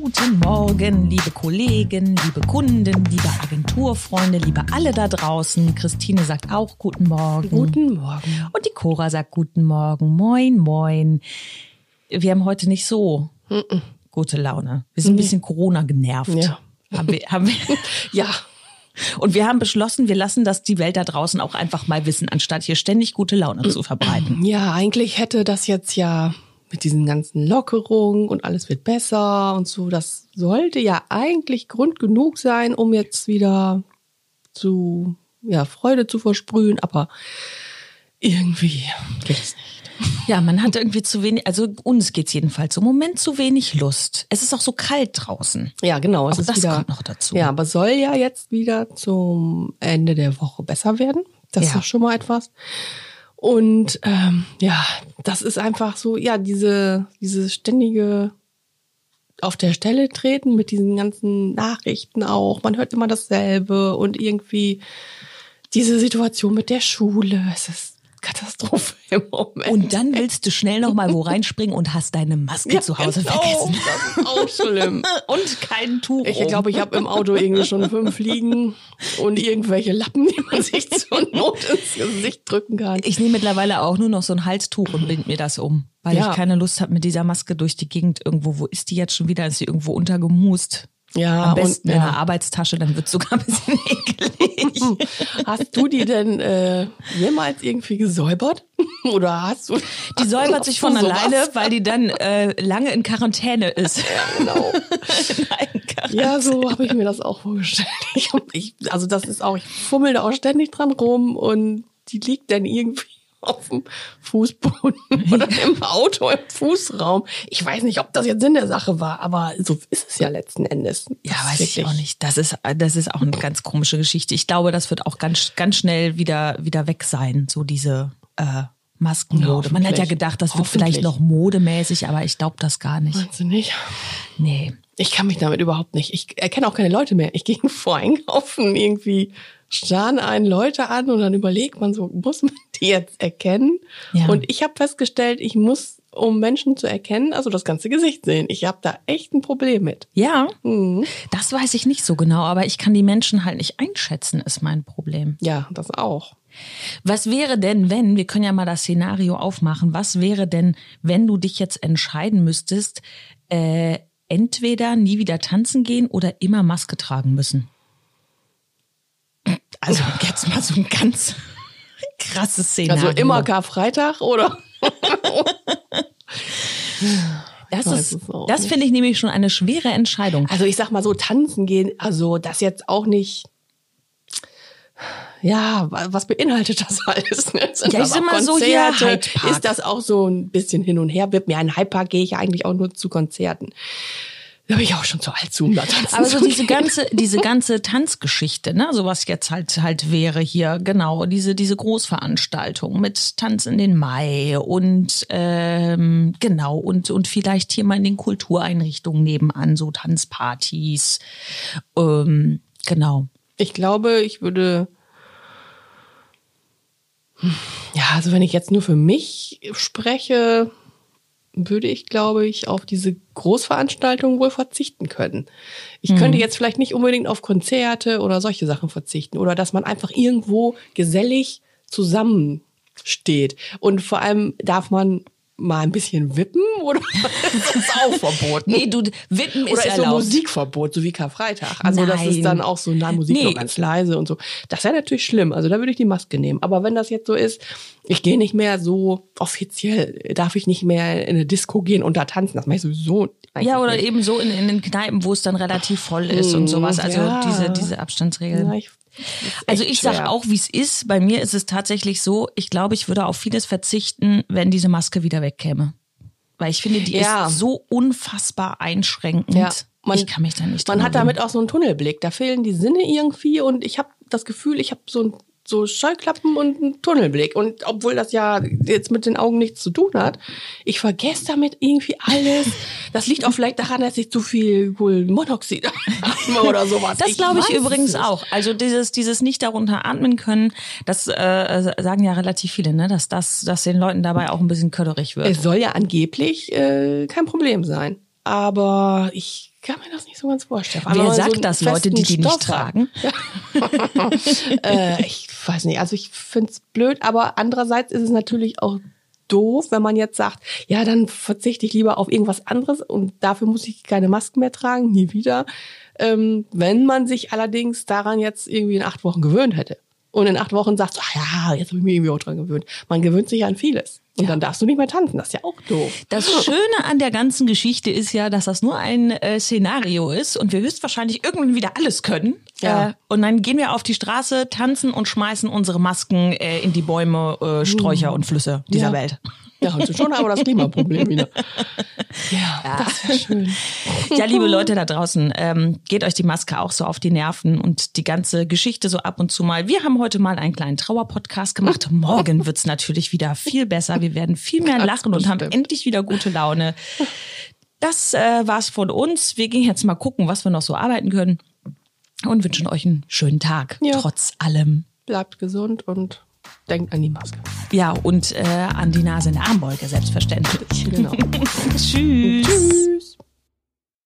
Guten Morgen, liebe Kollegen, liebe Kunden, liebe Agenturfreunde, liebe alle da draußen. Christine sagt auch Guten Morgen. Guten Morgen. Und die Cora sagt Guten Morgen. Moin, moin. Wir haben heute nicht so gute Laune. Wir sind ein bisschen Corona genervt. Ja. Haben wir, haben wir. Ja, Und wir haben beschlossen, wir lassen das die Welt da draußen auch einfach mal wissen, anstatt hier ständig gute Laune zu verbreiten. ja, eigentlich hätte das jetzt ja mit diesen ganzen Lockerungen und alles wird besser und so, das sollte ja eigentlich Grund genug sein, um jetzt wieder zu, ja, Freude zu versprühen, aber irgendwie geht's nicht. Ja, man hat irgendwie zu wenig, also uns geht's jedenfalls im Moment zu wenig Lust. Es ist auch so kalt draußen. Ja, genau. Es Auch ist das wieder, kommt noch dazu. Ja, aber soll ja jetzt wieder zum Ende der Woche besser werden. Das ist Ja. doch schon mal etwas. Und ähm, ja, das ist einfach so, ja, diese, diese ständige auf der Stelle treten mit diesen ganzen Nachrichten auch. Man hört immer dasselbe und irgendwie diese Situation mit der Schule. Es ist Katastrophe im Moment. Und dann willst du schnell noch mal wo reinspringen und hast deine Maske zu Hause genau, vergessen. Das ist auch schlimm. Und kein Tuch. Ich glaube, ich habe im Auto irgendwie schon fünf liegen und irgendwelche Lappen, die man sich zur Not ins Gesicht drücken kann. Ich nehme mittlerweile auch nur noch so ein Halstuch und bind mir das um, weil Ja. ich keine Lust habe mit dieser Maske durch die Gegend irgendwo. Wo ist die jetzt schon wieder? Ist sie irgendwo untergemust? Ja, Am besten und in der ja. Arbeitstasche, dann wird sogar ein bisschen eklig. Hast du die denn äh, jemals irgendwie gesäubert? Oder hast du? Die säubert sich von alleine, weil die dann äh, lange in Quarantäne ist. Ja, genau. Nein, Ja, so habe ich mir das auch vorgestellt. Ich, hab- ich, also das ist auch, ich fummel da auch ständig dran rum und die liegt dann irgendwie auf dem Fußboden oder im Auto im Fußraum. Ich weiß nicht, ob das jetzt Sinn der Sache war, aber so ist es ja letzten Endes. Ja, Das ist weiß ich auch nicht. Das ist, das ist auch eine ganz komische Geschichte. Ich glaube, das wird auch ganz, ganz schnell wieder, wieder weg sein, so diese äh, Maskenmode. Ja, Man hat ja gedacht, das wird vielleicht noch modemäßig, aber ich glaube das gar nicht. Meinst du nicht? Nee. Ich kann mich damit überhaupt nicht. Ich erkenne auch keine Leute mehr. Ich gehe vor einkaufen, irgendwie starren einen Leute an und dann überlegt man so, muss man die jetzt erkennen? Ja. Und ich habe festgestellt, ich muss, um Menschen zu erkennen, also das ganze Gesicht sehen. Ich habe da echt ein Problem mit. Ja, Mhm. das weiß ich nicht so genau, aber ich kann die Menschen halt nicht einschätzen, ist mein Problem. Ja, das auch. Was wäre denn, wenn, wir können ja mal das Szenario aufmachen, was wäre denn, wenn du dich jetzt entscheiden müsstest, äh, entweder nie wieder tanzen gehen oder immer Maske tragen müssen? Also jetzt mal so ein ganz krasses Szenario. Also immer Karfreitag oder? Das, ist, das finde ich nämlich schon eine schwere Entscheidung. Also ich sag mal so, tanzen gehen, also das jetzt auch nicht. Ja, wa- was beinhaltet das alles? ne? Sind Ja, ich sag mal so hier Park. Ist das auch so ein bisschen hin und her? Wird mir ein Hypepark gehe ich ja eigentlich auch nur zu Konzerten. Da bin ich auch schon zu alt zu, um da tanzen Aber so zu diese ganze, diese ganze Tanzgeschichte, ne, so was jetzt halt halt wäre hier, genau, diese, diese Großveranstaltung mit Tanz in den Mai und ähm, genau, und, und vielleicht hier mal in den Kultureinrichtungen nebenan, so Tanzpartys. Ähm, genau. Ich glaube, ich würde. Ja, also wenn ich jetzt nur für mich spreche, würde ich, glaube ich, auf diese Großveranstaltungen wohl verzichten können. Ich könnte jetzt vielleicht nicht unbedingt auf Konzerte oder solche Sachen verzichten oder dass man einfach irgendwo gesellig zusammensteht. Und vor allem darf man mal ein bisschen wippen oder ist das auch verboten? Nee, du, Wippen ist Oder ist so erlaubt. Musikverbot, so wie Karfreitag. Also das Nein. ist dann auch so, na, Musik Nee. nur ganz leise und so. Das wäre natürlich schlimm. Also da würde ich die Maske nehmen. Aber wenn das jetzt so ist, ich gehe nicht mehr so offiziell, darf ich nicht mehr in eine Disco gehen und da tanzen. Das mache ich sowieso. Ja, oder nicht. eben so in, in den Kneipen, wo es dann relativ voll ist und sowas. Also ja. diese, diese Abstandsregeln. Ja, ich, das Also ich sag schwer. auch, wie es ist. Bei mir ist es tatsächlich so, ich glaube, ich würde auf vieles verzichten, wenn diese Maske wieder wegkäme. Weil ich finde, die Ja. ist so unfassbar einschränkend. Ja, man- ich kann mich da nicht Man hat damit auch so einen Tunnelblick. Da fehlen die Sinne irgendwie und ich habe das Gefühl, ich habe so ein so Scheuklappen und einen Tunnelblick. Und obwohl das ja jetzt mit den Augen nichts zu tun hat, ich vergesse damit irgendwie alles. Das liegt auch vielleicht daran, dass ich zu viel Kohlenmonoxid atme oder sowas. Das glaube ich weiß übrigens auch. Also dieses, dieses nicht darunter atmen können, das äh, sagen ja relativ viele, ne? dass das, dass den Leuten dabei auch ein bisschen köderig wird. Es soll ja angeblich äh, kein Problem sein. aber ich kann mir das nicht so ganz vorstellen. Wer sagt so das, Leute, die die nicht tragen? äh, ich weiß nicht, also ich finde es blöd, aber andererseits ist es natürlich auch doof, wenn man jetzt sagt, ja, dann verzichte ich lieber auf irgendwas anderes und dafür muss ich keine Masken mehr tragen, nie wieder. Ähm, wenn man sich allerdings daran jetzt irgendwie in acht Wochen gewöhnt hätte und in acht Wochen sagt, ach ja, jetzt habe ich mich irgendwie auch dran gewöhnt. Man gewöhnt sich an vieles. Und ja. dann darfst du nicht mehr tanzen. Das ist ja auch doof. Das Schöne an der ganzen Geschichte ist ja, dass das nur ein äh, Szenario ist und wir höchstwahrscheinlich irgendwann wieder alles können. Ja. Äh, und dann gehen wir auf die Straße, tanzen und schmeißen unsere Masken äh, in die Bäume, äh, Sträucher uh. und Flüsse dieser ja. Welt. Ja, und schon aber das Klimaproblem wieder. Ja, ja. das wäre schön. Ja, liebe Leute da draußen, ähm, geht euch die Maske auch so auf die Nerven und die ganze Geschichte so ab und zu mal. Wir haben heute mal einen kleinen Trauerpodcast gemacht. Morgen wird's natürlich wieder viel besser. Wir werden viel mehr lachen und haben endlich wieder gute Laune. Das äh, war's von uns. Wir gehen jetzt mal gucken, was wir noch so arbeiten können und wünschen euch einen schönen Tag. Ja. Trotz allem. Bleibt gesund und denkt an die Maske. Ja, und äh, an die Nase in der Armbeuge, selbstverständlich. Genau. Tschüss. Tschüss.